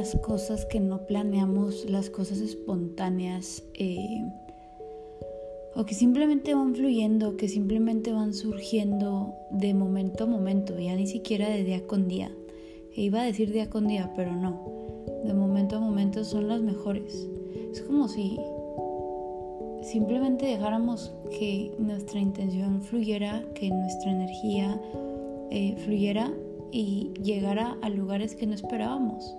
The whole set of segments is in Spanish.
las cosas que no planeamos, las cosas espontáneas, eh, o que simplemente van fluyendo, que simplemente van surgiendo de momento a momento, ya ni siquiera de día con día. E iba a decir día con día, pero no. De momento a momento son las mejores. Es como si simplemente dejáramos que nuestra intención fluyera, que nuestra energía eh, fluyera y llegara a lugares que no esperábamos.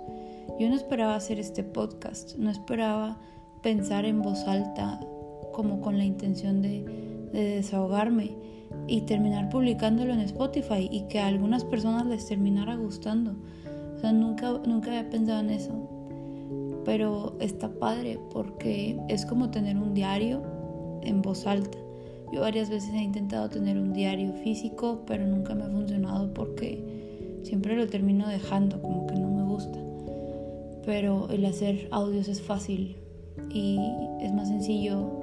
Yo no esperaba hacer este podcast, no esperaba pensar en voz alta como con la intención de, desahogarme y terminar publicándolo en Spotify y que a algunas personas les terminara gustando. O sea, nunca, nunca había pensado en eso. Pero está padre porque es como tener un diario en voz alta. Yo varias veces he intentado tener un diario físico, pero nunca me ha funcionado porque siempre lo termino dejando, como que no. Pero el hacer audios es fácil y es más sencillo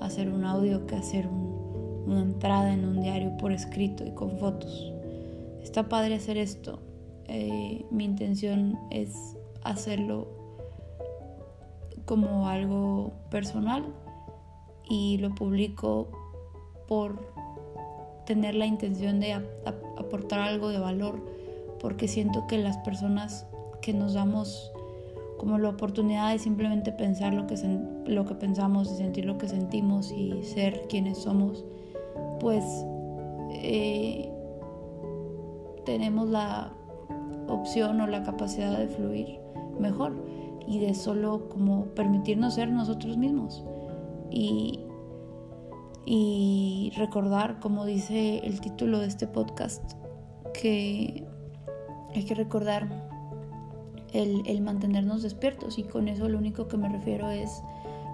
hacer un audio que hacer una entrada en un diario por escrito y con fotos. Está padre hacer esto. Eh, mi intención es hacerlo como algo personal y lo publico por tener la intención de aportar algo de valor, porque siento que las personas que nos damos como la oportunidad de simplemente pensar lo que, lo que pensamos y sentir lo que sentimos y ser quienes somos, pues eh, tenemos la opción o la capacidad de fluir mejor y de solo como permitirnos ser nosotros mismos y, y recordar, como dice el título de este podcast, que hay que recordar el, mantenernos despiertos y con eso lo único que me refiero es,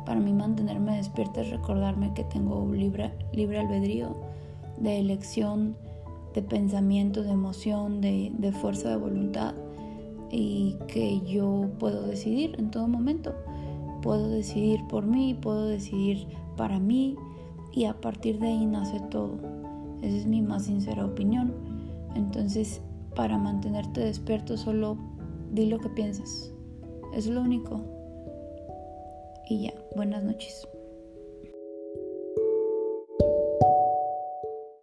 para mí mantenerme despierta es recordarme que tengo libre, libre albedrío de elección, de pensamiento, de emoción, de, de fuerza de voluntad y que yo puedo decidir en todo momento. Puedo decidir por mí, puedo decidir para mí y a partir de ahí nace todo. Esa es mi más sincera opinión. Entonces, para mantenerte despierto solo Di lo que piensas. Es lo único. Y ya, buenas noches.